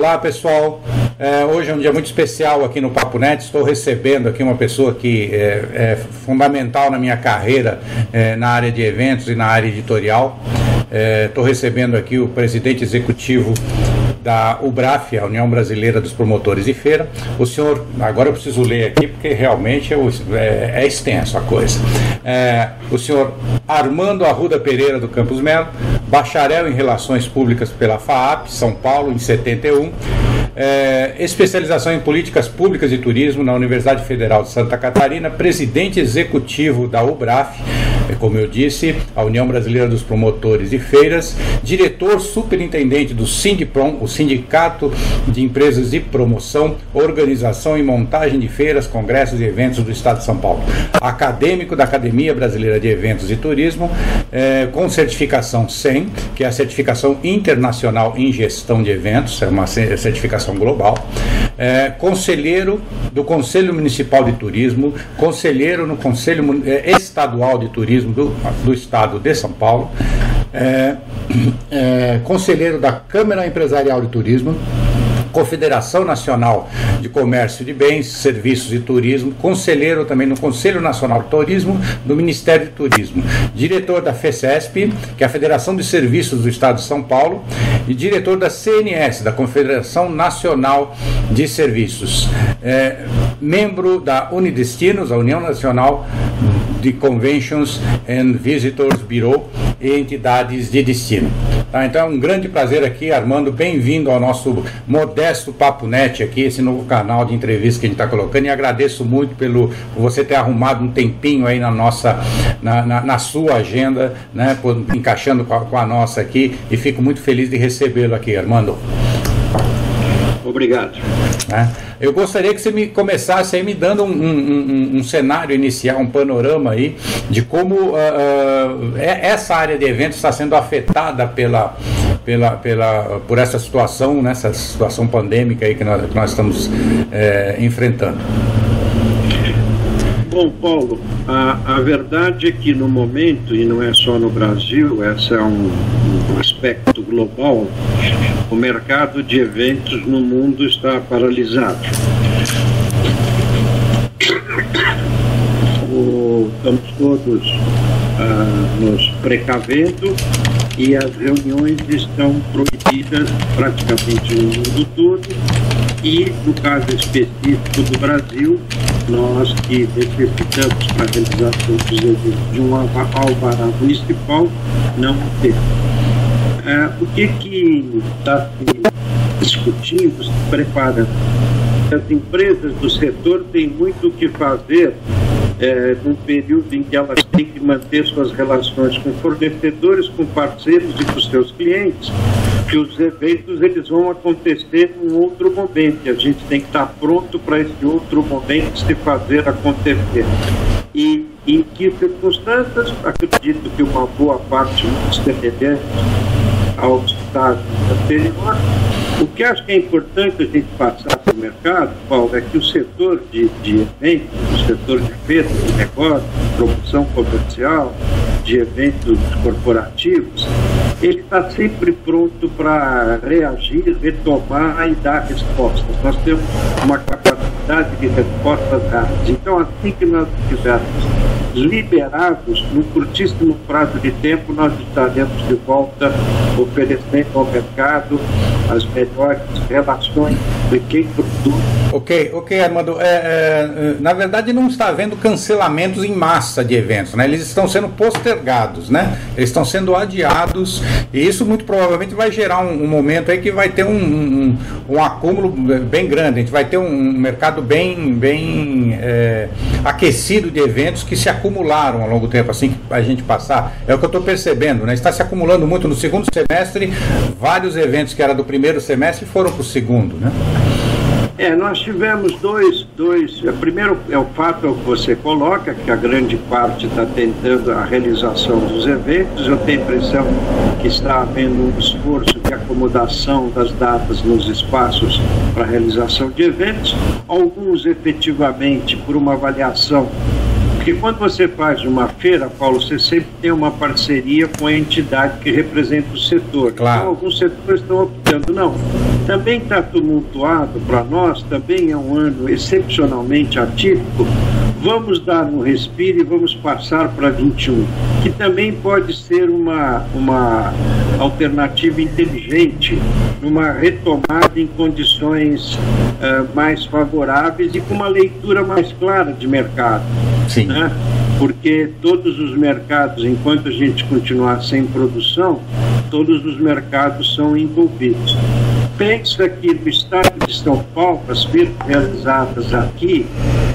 Olá pessoal, é, hoje é um dia muito especial aqui no Papo Net. Estou recebendo aqui uma pessoa que é, é fundamental na minha carreira é, na área de eventos e na área editorial. Estou é, recebendo aqui o presidente executivo da UBRAF, a União Brasileira dos Promotores de Feira. O senhor, agora eu preciso ler aqui porque realmente é, é, é extenso a coisa. É, o senhor Armando Arruda Pereira do Campos Melo, bacharel em Relações Públicas pela FAAP, São Paulo, em 71 é, especialização em políticas públicas e turismo na Universidade Federal de Santa Catarina, presidente executivo da UBRAF, como eu disse, a União Brasileira dos Promotores de Feiras, diretor superintendente do Sindiprom, o Sindicato de Empresas de Promoção, Organização e Montagem de Feiras, Congressos e Eventos do Estado de São Paulo, acadêmico da Academia Brasileira de Eventos e Turismo, é, com certificação SEM, que é a certificação internacional em gestão de eventos, é uma certificação global, é, conselheiro do Conselho Municipal de Turismo, conselheiro no Conselho é, Estadual de Turismo do, do Estado de São Paulo, é, é conselheiro da Câmara Empresarial de Turismo Confederação Nacional de Comércio de Bens, Serviços e Turismo, conselheiro também no Conselho Nacional de Turismo do Ministério do Turismo, diretor da FECESP, que é a Federação de Serviços do Estado de São Paulo, e diretor da CNS, da Confederação Nacional de Serviços, é, membro da Unidestinos, a União Nacional de Conventions and Visitors Bureau e entidades de destino. Tá, então é um grande prazer aqui, Armando, bem-vindo ao nosso modesto Papo Net aqui, esse novo canal de entrevista que a gente está colocando e agradeço muito pelo você ter arrumado um tempinho aí na nossa, na, na, na sua agenda, né, por, encaixando com a, com a nossa aqui e fico muito feliz de recebê-lo aqui, Armando. Obrigado. Né? Eu gostaria que você me começasse aí me dando um, um, um, um cenário inicial, um panorama aí de como uh, uh, essa área de eventos está sendo afetada pela, pela, pela, por essa situação, né, situação pandêmica aí que nós, que nós estamos uh, enfrentando. Bom, Paulo, a, a verdade é que no momento, e não é só no Brasil, esse é um, um aspecto global, o mercado de eventos no mundo está paralisado. O, estamos todos ah, nos precavendo e as reuniões estão proibidas praticamente no mundo todo e no caso específico do Brasil, nós que necessitamos para a realização dos eventos de um alvará municipal, não temos. É, o que que está se discutindo, se preparando? As empresas do setor têm muito o que fazer é, num período em que elas têm que manter suas relações com fornecedores, com parceiros e com seus clientes, que os eventos eles vão acontecer num outro momento. E a gente tem que estar pronto para esse outro momento se fazer acontecer. E em que circunstâncias? Acredito que uma boa parte dos semelhantes ao estado anterior. O que acho que é importante a gente passar para o mercado, Paulo, é que o setor de, de eventos, o setor de feiras, de negócio, de promoção comercial, de eventos corporativos, ele está sempre pronto para reagir, retomar e dar respostas. Nós temos uma capacidade de respostas rápidas. Então, assim que nós estivermos liberados, num curtíssimo prazo de tempo, nós estaremos de volta oferecendo ao mercado as melhores relações de quem produz. Ok, ok, Armando. É, é, na verdade, não está havendo cancelamentos em massa de eventos, né? Eles estão sendo postergados, né? Eles estão sendo adiados e isso muito provavelmente vai gerar um, um momento aí que vai ter um, um, um, acúmulo bem grande. A gente vai ter um mercado bem, bem é, aquecido de eventos que se acumularam ao longo do tempo, assim que a gente passar. É o que eu estou percebendo, né? Está se acumulando muito no segundo semestre, vários eventos que era do primeiro semestre foram para o segundo, né? É, nós tivemos dois, dois. É, primeiro é o fato que você coloca, que a grande parte está tentando a realização dos eventos. Eu tenho a impressão que está havendo um esforço de acomodação das datas nos espaços para realização de eventos. Alguns efetivamente por uma avaliação porque quando você faz uma feira, Paulo, você sempre tem uma parceria com a entidade que representa o setor. Claro. Então, alguns setores estão optando, não, Também está tumultuado para nós, também é um ano excepcionalmente atípico. Vamos dar um respiro e vamos passar para 21, que também pode ser uma, uma alternativa inteligente, numa retomada em condições uh, mais favoráveis e com uma leitura mais clara de mercado. Sim. Né? Porque todos os mercados, enquanto a gente continuar sem produção, todos os mercados são envolvidos pensa que no estado de São Paulo, as feiras realizadas aqui,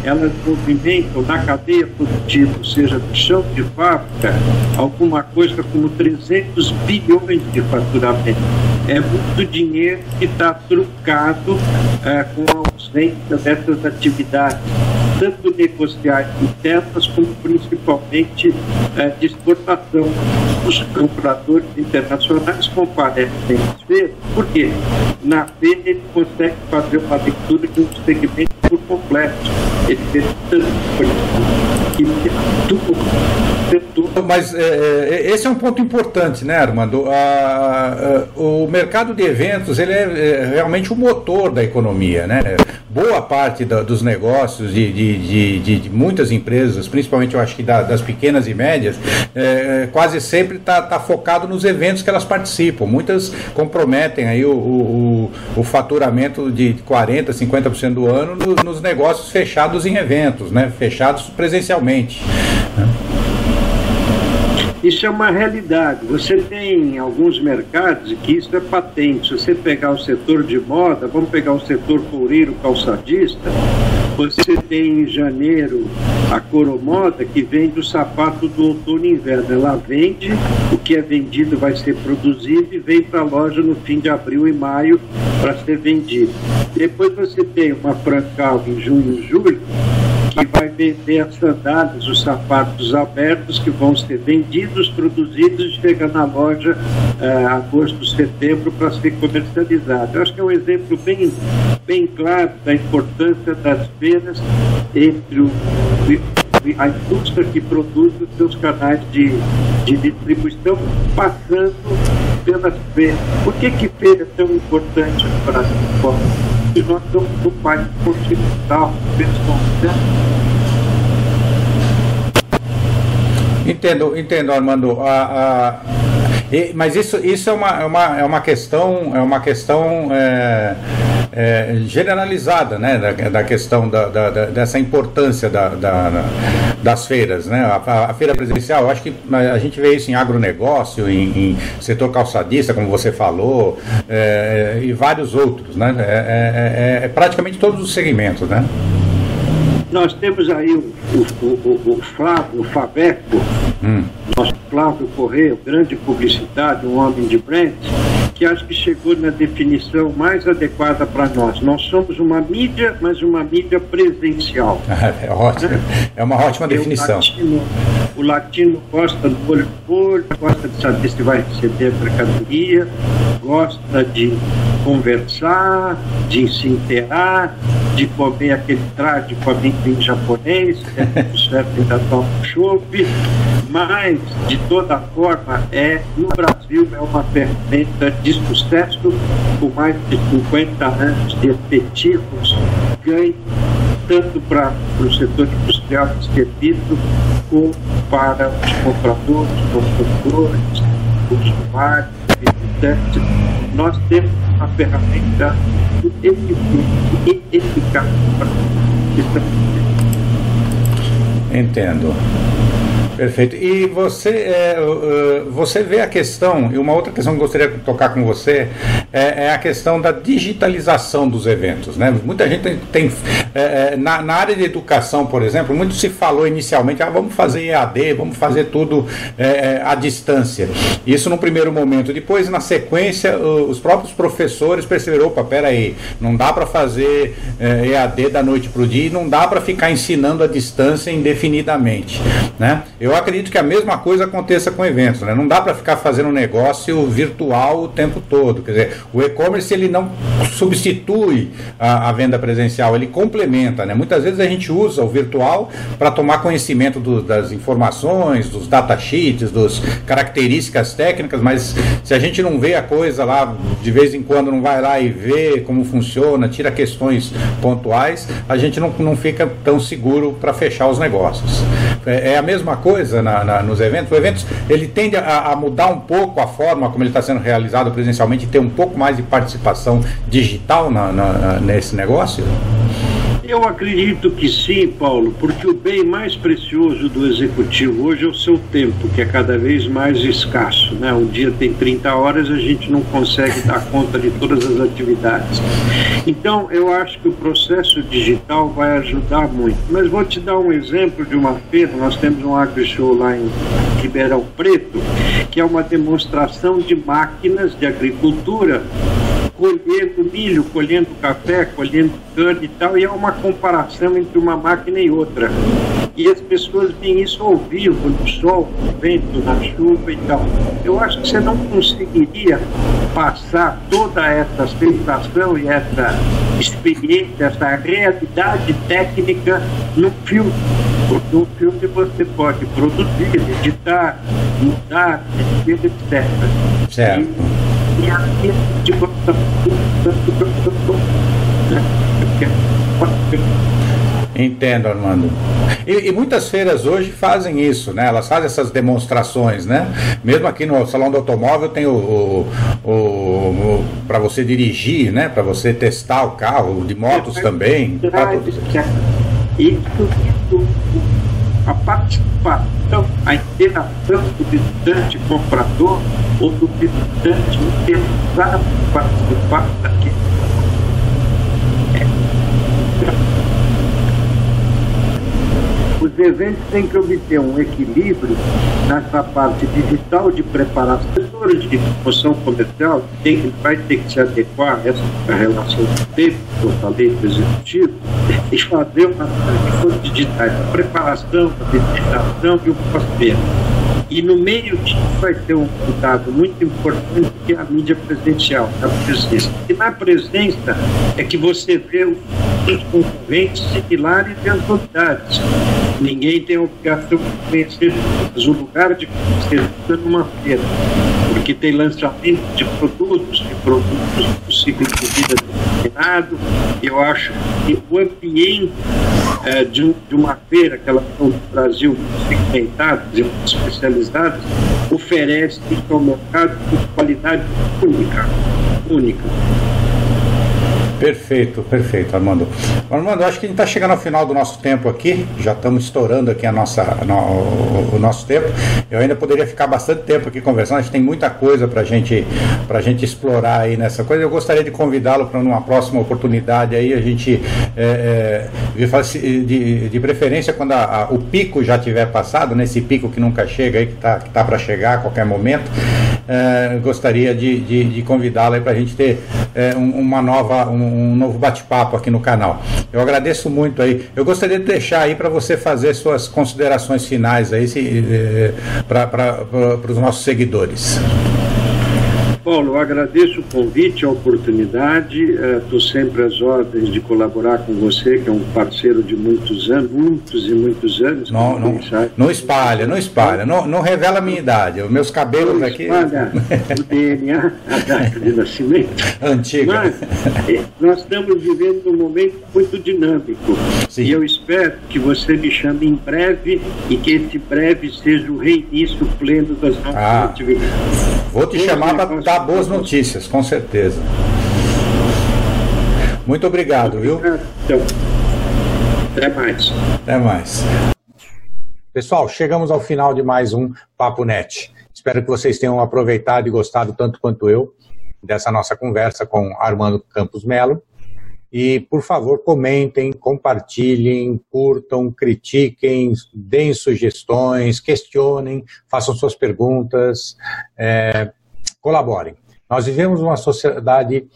elas movimentam na cadeia produtiva, ou seja, no chão de fábrica, alguma coisa como 300 bilhões de faturamento. É muito dinheiro que está trucado é, com a ausência dessas atividades tanto negociais internas como principalmente é, de exportação. Os compradores internacionais comparecem às feiras, por quê? Na feira ele consegue fazer uma leitura de um segmento por completo. Ele vê tanto mas é, é, esse é um ponto importante, né, Armando? A, a, o mercado de eventos ele é, é realmente o motor da economia, né? Boa parte da, dos negócios de, de, de, de, muitas empresas, principalmente eu acho que da, das pequenas e médias, é, quase sempre está tá focado nos eventos que elas participam. Muitas comprometem aí o, o, o faturamento de 40%, 50% do ano no, nos negócios fechados em eventos, né? fechados presencialmente. Isso é uma realidade. Você tem alguns mercados que isso é patente. Se você pegar o setor de moda, vamos pegar o setor coureiro calçadista, você tem em janeiro a Coromoda que vende o sapato do outono e inverno. Ela vende, o que é vendido vai ser produzido e vem para a loja no fim de abril e maio para ser vendido. Depois você tem uma Francal em junho e julho, que vai vender as sandálias, os sapatos abertos que vão ser vendidos, produzidos e chega na loja uh, agosto, setembro para ser comercializado. Eu acho que é um exemplo bem, bem claro da importância das feiras entre o a indústria que produz os seus canais de, de distribuição, passando pelas feiras. Por que, que feira é tão importante para nós? Nós somos um país continental, pessoal, Entendo, entendo, Armando. A, a e, mas isso, isso é, uma, é, uma, é uma questão, é uma questão é, é, generalizada, né, da, da questão da, da, dessa importância da, das feiras, né, a, a, feira presencial, eu acho que a gente vê isso em agronegócio, em, em setor calçadista, como você falou, é, e vários outros, né, é, é, é praticamente todos os segmentos, né. Nós temos aí o, o, o, o Flávio, o Fabeco, hum. nosso Flávio Correia, grande publicidade, um homem de brand, que acho que chegou na definição mais adequada para nós. Nós somos uma mídia, mas uma mídia presencial. é ótimo. Né? É uma ótima definição. O latino, o latino gosta do olho por olho, gosta de saber se vai receber a mercadoria, gosta de conversar, de se inteirar, de comer aquele traje com amendoim japonês, que é tudo certo, ainda toma chope, mas, de toda forma, é, no Brasil é uma ferramenta de sucesso, com mais de 50 anos de efetivos ganho, tanto para o setor industrial de serviço, como para os compradores, os consumidores, os usuários, visitantes. Nós temos uma ferramenta eficiente e eficaz para Entendo. Perfeito. E você, é, você vê a questão, e uma outra questão que eu gostaria de tocar com você, é, é a questão da digitalização dos eventos. Né? Muita gente tem, é, é, na, na, área de educação, por exemplo, muito se falou inicialmente, ah, vamos fazer EAD, vamos fazer tudo é, é, à distância. Isso no primeiro momento. Depois, na sequência, os próprios professores perceberam, opa, peraí, não dá para fazer EAD da noite para o dia e não dá para ficar ensinando à distância indefinidamente. Né? Eu acredito que a mesma coisa aconteça com eventos, né? Não dá para ficar fazendo um negócio virtual o tempo todo. Quer dizer, o e-commerce ele não substitui a, a, venda presencial, ele complementa, né? Muitas vezes a gente usa o virtual para tomar conhecimento do, das informações, dos datasheets, das características técnicas, mas se a gente não vê a coisa lá, de vez em quando não vai lá e vê como funciona, tira questões pontuais, a gente não, não fica tão seguro para fechar os negócios. É, é, a mesma coisa na, na, nos eventos. O evento ele tende a, a, mudar um pouco a forma como ele está sendo realizado presencialmente e ter um pouco mais de participação digital na, nesse negócio. Eu acredito que sim, Paulo, porque o bem mais precioso do executivo hoje é o seu tempo, que é cada vez mais escasso. Né? Um dia tem 30 horas, a gente não consegue dar conta de todas as atividades. Então, eu acho que o processo digital vai ajudar muito. Mas vou te dar um exemplo de uma feira. Nós temos um agri-show lá em Ribeirão Preto, que é uma demonstração de máquinas de agricultura colhendo milho, colhendo café, colhendo cana e tal, e é uma comparação entre uma máquina e outra. E as pessoas veem isso ao vivo, no sol, no vento, na chuva e tal. Eu acho que você não conseguiria passar toda essa sensação e essa experiência, essa realidade técnica no filme. Porque no filme você pode produzir, editar, mudar, etc. Certo. E, Entendo, Armando. E, e, muitas feiras hoje fazem isso, né? Elas fazem essas demonstrações, né? Mesmo aqui no Salão do Automóvel tem o, o, o, o para você dirigir, né? Para você testar o carro, de motos também. Isso, isso, a participação, a interação do visitante comprador ou do visitante interessado em participar daquele os eventos têm que obter um equilíbrio nessa parte digital de preparação, de promoção comercial, tem, vai ter que se adequar a essa relação do tempo, que eu falei do executivo, e fazer uma transição digital, a preparação, a visitação e o pós-venda. E no meio disso vai ter um cuidado muito importante que é a mídia presencial, a presença. E na presença é que você vê os concorrentes similares e as novidades. Ninguém tem obrigação de conhecer o lugar de conhecer numa feira, porque tem lançamento de produtos, de produtos do ciclo de vida determinado. Eu acho que o ambiente é, de, de, uma feira, que são do Brasil segmentadas e especializadas, oferece ao mercado qualidade única. única. Perfeito, perfeito, Armando. Armando, acho que a gente está chegando ao final do nosso tempo aqui, já estamos estourando aqui a nossa, no, o nosso tempo. Eu ainda poderia ficar bastante tempo aqui conversando, a gente tem muita coisa para gente, a gente explorar aí nessa coisa. Eu gostaria de convidá-lo para numa próxima oportunidade aí, a gente, é, é, de, de, preferência, quando a, a, o pico já tiver passado, nesse né, pico que nunca chega aí, que está que tá para chegar a qualquer momento, é, gostaria de, de, de convidá-lo para a gente ter é, uma nova. Um, um novo bate-papo aqui no canal. Eu agradeço muito aí. Eu gostaria de deixar aí para você fazer suas considerações finais aí eh, para os nossos seguidores. Paulo, agradeço o convite, a oportunidade. Estou uh, sempre às ordens de colaborar com você, que é um parceiro de muitos anos, muitos e muitos anos. Não, não, não espalha, não espalha, não, não revela a minha idade. Os meus cabelos não aqui. Espalha o DNA, a data de nascimento. Antiga. Mas eh, nós estamos vivendo um momento muito dinâmico. Sim. E eu espero que você me chame em breve e que esse breve seja o reinício pleno das nossas ah, atividades. Vou te chamar para dar boas notícias, com certeza. Muito obrigado, viu? Até mais. Até mais. Pessoal, chegamos ao final de mais um Papo Net. Espero que vocês tenham aproveitado e gostado tanto quanto eu dessa nossa conversa com Armando Campos Melo. E, por favor, comentem, compartilhem, curtam, critiquem, deem sugestões, questionem, façam suas perguntas. É, colaborem. Nós vivemos uma sociedade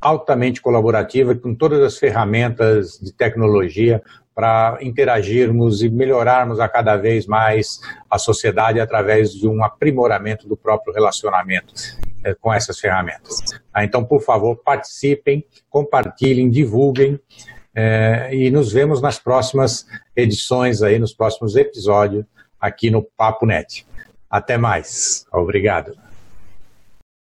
altamente colaborativa, com todas as ferramentas de tecnologia para interagirmos e melhorarmos a cada vez mais a sociedade através de um aprimoramento do próprio relacionamento é, com essas ferramentas. Ah, então, por favor, participem, compartilhem, divulguem é, e nos vemos nas próximas edições aí, nos próximos episódios aqui no Papo Net. Até mais. Obrigado.